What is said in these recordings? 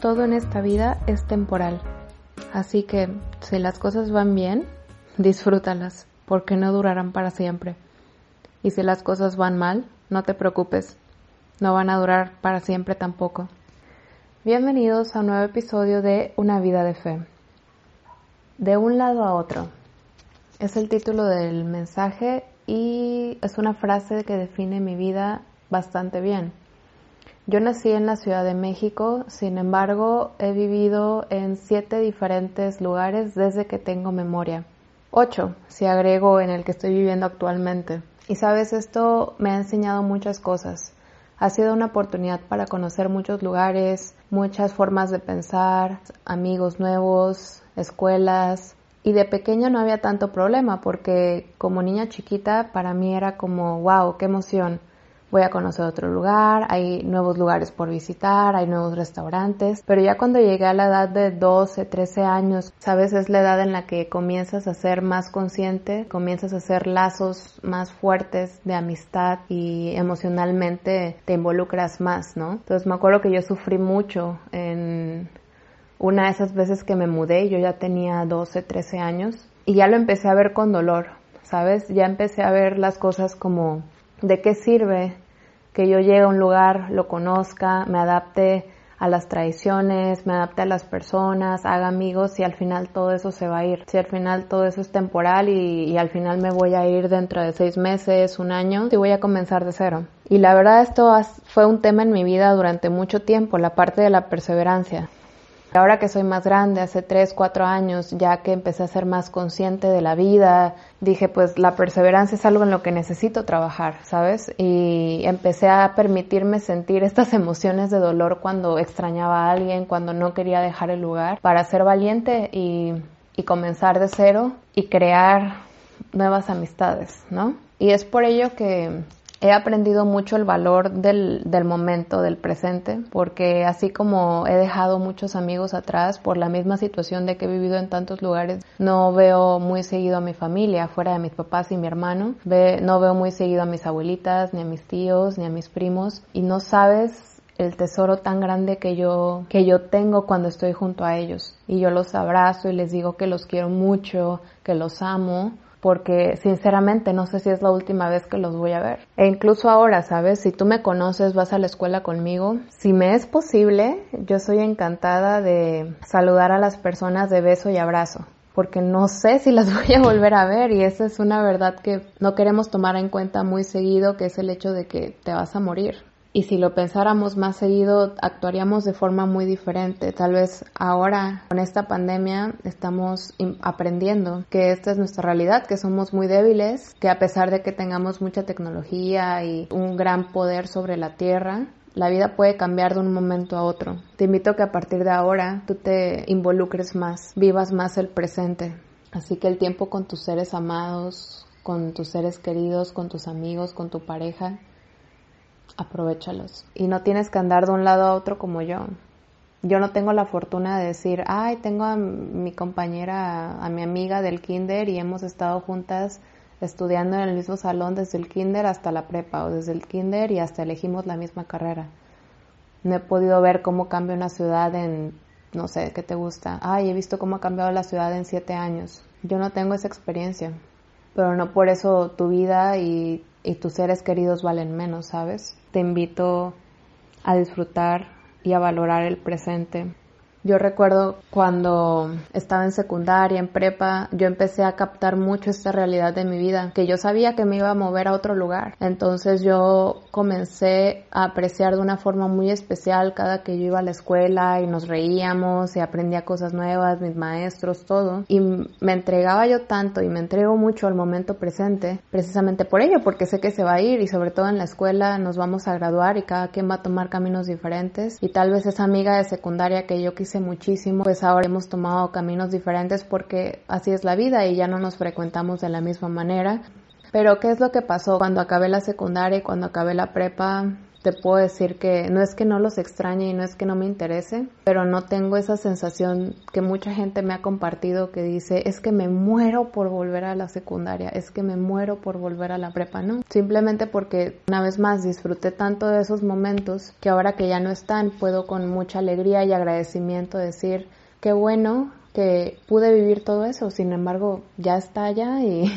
Todo en esta vida es temporal, así que si las cosas van bien, disfrútalas, porque no durarán para siempre. Y si las cosas van mal, no te preocupes, no van a durar para siempre tampoco. Bienvenidos a un nuevo episodio de Una vida de fe. De un lado a otro. Es el título del mensaje y es una frase que define mi vida bastante bien. Yo nací en la Ciudad de México, sin embargo he vivido en siete diferentes lugares desde que tengo memoria. Ocho, si agrego en el que estoy viviendo actualmente. Y sabes, esto me ha enseñado muchas cosas. Ha sido una oportunidad para conocer muchos lugares, muchas formas de pensar, amigos nuevos, escuelas. Y de pequeña no había tanto problema porque como niña chiquita para mí era como, wow, qué emoción voy a conocer otro lugar, hay nuevos lugares por visitar, hay nuevos restaurantes, pero ya cuando llegué a la edad de 12, 13 años, sabes, es la edad en la que comienzas a ser más consciente, comienzas a hacer lazos más fuertes de amistad y emocionalmente te involucras más, ¿no? Entonces me acuerdo que yo sufrí mucho en una de esas veces que me mudé, yo ya tenía 12, 13 años y ya lo empecé a ver con dolor, ¿sabes? Ya empecé a ver las cosas como ¿De qué sirve que yo llegue a un lugar, lo conozca, me adapte a las tradiciones, me adapte a las personas, haga amigos y al final todo eso se va a ir. Si al final todo eso es temporal y, al final me voy a ir dentro de seis meses, un año, y voy a comenzar de cero. Y la verdad esto fue un tema en mi vida durante mucho tiempo, la parte de la perseverancia. Ahora que soy más grande, hace 3, 4 años, ya que empecé a ser más consciente de la vida, dije, pues la perseverancia es algo en lo que necesito trabajar, ¿sabes? Y empecé a permitirme sentir estas emociones de dolor cuando extrañaba a alguien, cuando no quería dejar el lugar, para ser valiente y, y comenzar de cero y crear nuevas amistades, ¿no? Y es por ello que He aprendido mucho el valor del, del, momento, del presente, porque así como he dejado muchos amigos atrás por la misma situación de que he vivido en tantos lugares, no veo muy seguido a mi familia, fuera de mis papás y mi hermano, no veo muy seguido a mis abuelitas, ni a mis tíos, ni a mis primos, y no sabes el tesoro tan grande que yo, que yo tengo cuando estoy junto a ellos. Y yo los abrazo y les digo que los quiero mucho, que los amo, porque sinceramente no sé si es la última vez que los voy a ver. E incluso ahora, ¿sabes? Si tú me conoces, vas a la escuela conmigo, si me es posible, yo soy encantada de saludar a las personas de beso y abrazo porque no sé si las voy a volver a ver y esa es una verdad que no queremos tomar en cuenta muy seguido, que es el hecho de que te vas a morir. Y si lo pensáramos más seguido, actuaríamos de forma muy diferente. Tal vez ahora, con esta pandemia, estamos aprendiendo que esta es nuestra realidad, que somos muy débiles, que a pesar de que tengamos mucha tecnología y un gran poder sobre la Tierra, la vida puede cambiar de un momento a otro. Te invito a que a partir de ahora tú te involucres más, vivas más el presente. Así que el tiempo con tus seres amados, con tus seres queridos, con tus amigos, con tu pareja, aprovechalos. Y no tienes que andar de un lado a otro como yo. Yo no tengo la fortuna de decir, ay, tengo a mi compañera, a mi amiga del kinder y hemos estado juntas estudiando en el mismo salón desde el kinder hasta la prepa o desde el kinder y hasta elegimos la misma carrera. No he podido ver cómo cambia una ciudad en, no sé, ¿qué te gusta? Ay, he visto cómo ha cambiado la ciudad en siete años. Yo no tengo esa experiencia, pero no por eso tu vida y, y tus seres queridos valen menos, ¿sabes? Te invito a disfrutar y a valorar el presente. Yo recuerdo cuando estaba en secundaria, en prepa, yo empecé a captar mucho esta realidad de mi vida, que yo sabía que me iba a mover a otro lugar. Entonces yo comencé a apreciar de una forma muy especial cada que yo iba a la escuela y nos reíamos y aprendía cosas nuevas, mis maestros, todo. Y me entregaba yo tanto y me entrego mucho al momento presente, precisamente por ello, porque sé que se va a ir y sobre todo en la escuela nos vamos a graduar y cada quien va a tomar caminos diferentes. Y tal vez esa amiga de secundaria que yo quise muchísimo, pues ahora hemos tomado caminos diferentes porque así es la vida y ya no nos frecuentamos de la misma manera. Pero ¿qué es lo que pasó cuando acabé la secundaria y cuando acabé la prepa? Te puedo decir que no es que no los extrañe y no es que no me interese, pero no tengo esa sensación que mucha gente me ha compartido que dice, es que me muero por volver a la secundaria, es que me muero por volver a la prepa, no, simplemente porque una vez más disfruté tanto de esos momentos que ahora que ya no están puedo con mucha alegría y agradecimiento decir, qué bueno que pude vivir todo eso, sin embargo ya está allá y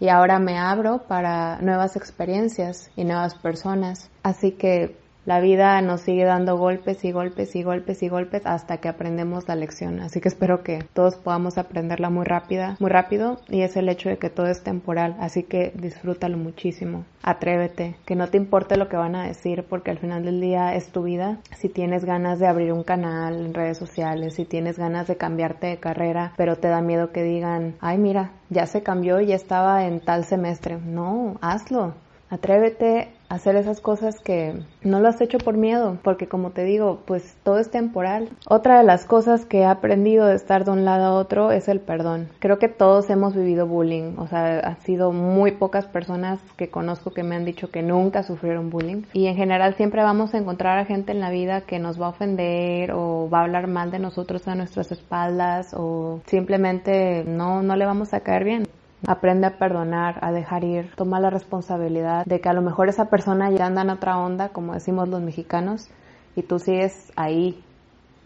y ahora me abro para nuevas experiencias y nuevas personas. Así que la vida nos sigue dando golpes y golpes y golpes y golpes hasta que aprendemos la lección. Así que espero que todos podamos aprenderla muy rápida, muy rápido y es el hecho de que todo es temporal. Así que disfrútalo muchísimo. Atrévete, que no te importe lo que van a decir porque al final del día es tu vida. Si tienes ganas de abrir un canal en redes sociales, si tienes ganas de cambiarte de carrera, pero te da miedo que digan, ay mira, ya se cambió y ya estaba en tal semestre. No, hazlo Atrévete a hacer esas cosas que no lo has hecho por miedo, porque como te digo, pues todo es temporal. Otra de las cosas que he aprendido de estar de un lado a otro es el perdón. Creo que todos hemos vivido bullying, o sea, ha sido muy pocas personas que conozco que me han dicho que nunca sufrieron bullying. Y en general siempre vamos a encontrar a gente en la vida que nos va a ofender o va a hablar mal de nosotros a nuestras espaldas o simplemente no, no le vamos a caer bien. Aprende a perdonar, a dejar ir, toma la responsabilidad de que a lo mejor esa persona ya anda en otra onda, como decimos los mexicanos, y tú sigues ahí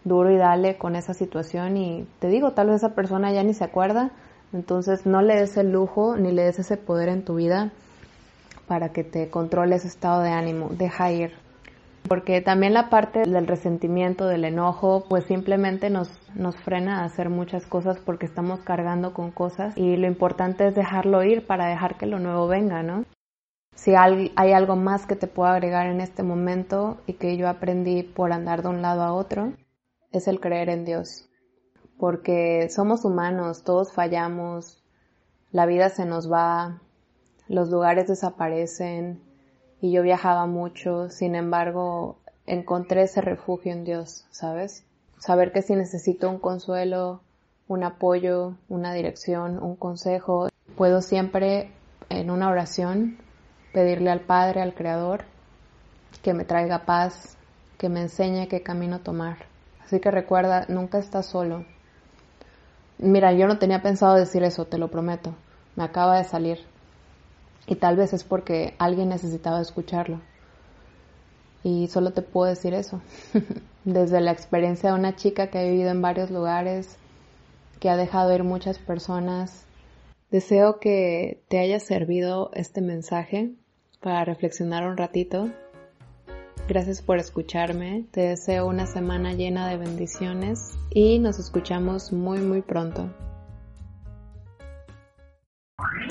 duro y dale con esa situación. Y te digo, tal vez esa persona ya ni se acuerda, entonces no le des el lujo ni le des ese poder en tu vida para que te controle ese estado de ánimo, deja ir, porque también la parte del resentimiento, del enojo, pues simplemente nos, nos frena a hacer muchas cosas porque estamos cargando con cosas y lo importante es dejarlo ir para dejar que lo nuevo venga, ¿no? Si hay, algo más que te puedo agregar en este momento y que yo aprendí por andar de un lado a otro, es el creer en Dios. Porque somos humanos, todos fallamos, la vida se nos va, los lugares desaparecen, y yo viajaba mucho, sin embargo, encontré ese refugio en Dios, ¿sabes? Saber que si necesito un consuelo, un apoyo, una dirección, un consejo, puedo siempre en una oración pedirle al Padre, al Creador, que me traiga paz, que me enseñe qué camino tomar. Así que recuerda, nunca estás solo. Mira, yo no tenía pensado decir eso, te lo prometo. Me acaba de salir. Y tal vez es porque alguien necesitaba escucharlo. Y solo te puedo decir eso. Desde la experiencia de una chica que ha vivido en varios lugares, que ha dejado ir muchas personas, deseo que te haya servido este mensaje para reflexionar un ratito. Gracias por escucharme. Te deseo una semana llena de bendiciones y nos escuchamos muy muy pronto.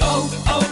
Oh, oh.